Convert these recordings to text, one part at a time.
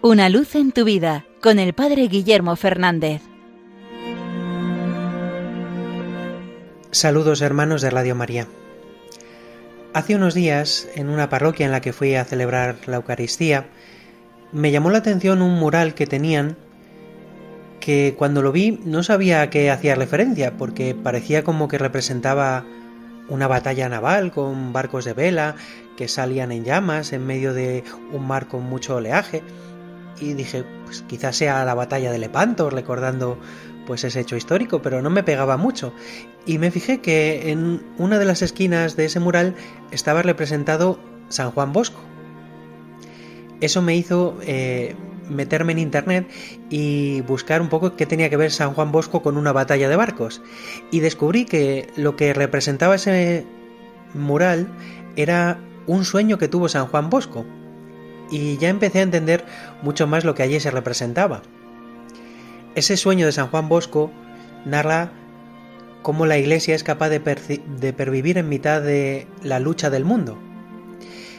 Una luz en tu vida con el Padre Guillermo Fernández. Saludos hermanos de Radio María. Hace unos días, en una parroquia en la que fui a celebrar la Eucaristía, me llamó la atención un mural que tenían que cuando lo vi no sabía a qué hacía referencia, porque parecía como que representaba una batalla naval con barcos de vela que salían en llamas en medio de un mar con mucho oleaje y dije, pues quizás sea la batalla de Lepanto, recordando pues ese hecho histórico, pero no me pegaba mucho. Y me fijé que en una de las esquinas de ese mural estaba representado San Juan Bosco. Eso me hizo eh, meterme en internet y buscar un poco qué tenía que ver San Juan Bosco con una batalla de barcos. Y descubrí que lo que representaba ese mural era un sueño que tuvo San Juan Bosco y ya empecé a entender mucho más lo que allí se representaba. Ese sueño de San Juan Bosco narra cómo la Iglesia es capaz de, de pervivir en mitad de la lucha del mundo.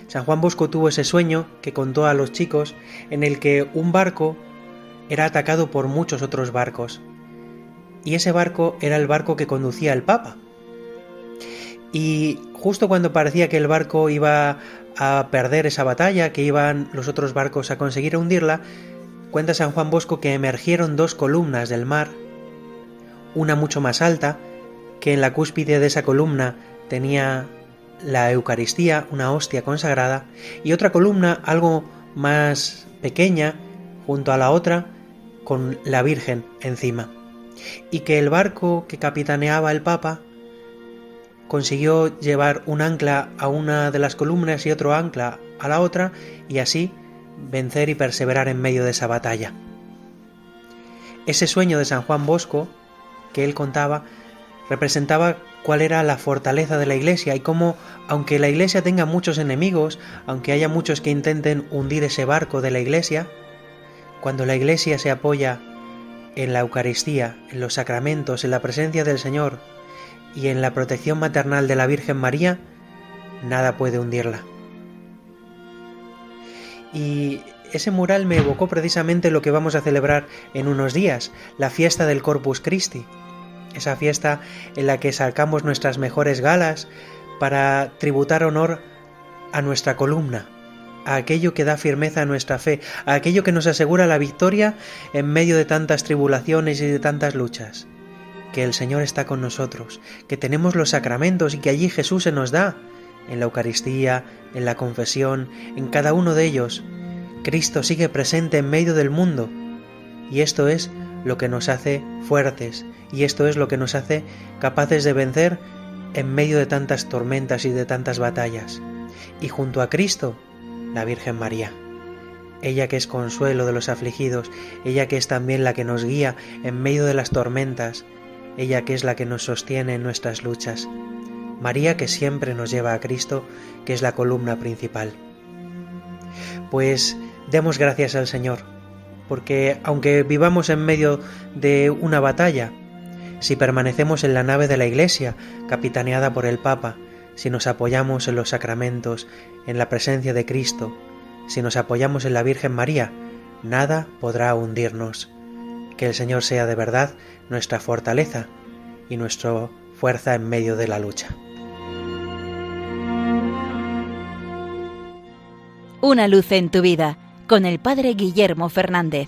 San Juan Bosco tuvo ese sueño que contó a los chicos en el que un barco era atacado por muchos otros barcos. Y ese barco era el barco que conducía el Papa. Y justo cuando parecía que el barco iba a perder esa batalla, que iban los otros barcos a conseguir hundirla, cuenta San Juan Bosco que emergieron dos columnas del mar, una mucho más alta, que en la cúspide de esa columna tenía la Eucaristía, una hostia consagrada, y otra columna algo más pequeña, junto a la otra, con la Virgen encima, y que el barco que capitaneaba el Papa consiguió llevar un ancla a una de las columnas y otro ancla a la otra y así vencer y perseverar en medio de esa batalla. Ese sueño de San Juan Bosco que él contaba representaba cuál era la fortaleza de la Iglesia y cómo, aunque la Iglesia tenga muchos enemigos, aunque haya muchos que intenten hundir ese barco de la Iglesia, cuando la Iglesia se apoya en la Eucaristía, en los sacramentos, en la presencia del Señor, y en la protección maternal de la Virgen María, nada puede hundirla. Y ese mural me evocó precisamente lo que vamos a celebrar en unos días, la fiesta del Corpus Christi, esa fiesta en la que sacamos nuestras mejores galas para tributar honor a nuestra columna, a aquello que da firmeza a nuestra fe, a aquello que nos asegura la victoria en medio de tantas tribulaciones y de tantas luchas que el Señor está con nosotros, que tenemos los sacramentos y que allí Jesús se nos da, en la Eucaristía, en la confesión, en cada uno de ellos. Cristo sigue presente en medio del mundo y esto es lo que nos hace fuertes y esto es lo que nos hace capaces de vencer en medio de tantas tormentas y de tantas batallas. Y junto a Cristo, la Virgen María. Ella que es consuelo de los afligidos, ella que es también la que nos guía en medio de las tormentas, ella que es la que nos sostiene en nuestras luchas, María que siempre nos lleva a Cristo, que es la columna principal. Pues demos gracias al Señor, porque aunque vivamos en medio de una batalla, si permanecemos en la nave de la Iglesia, capitaneada por el Papa, si nos apoyamos en los sacramentos, en la presencia de Cristo, si nos apoyamos en la Virgen María, nada podrá hundirnos. Que el Señor sea de verdad nuestra fortaleza y nuestra fuerza en medio de la lucha. Una luz en tu vida con el Padre Guillermo Fernández.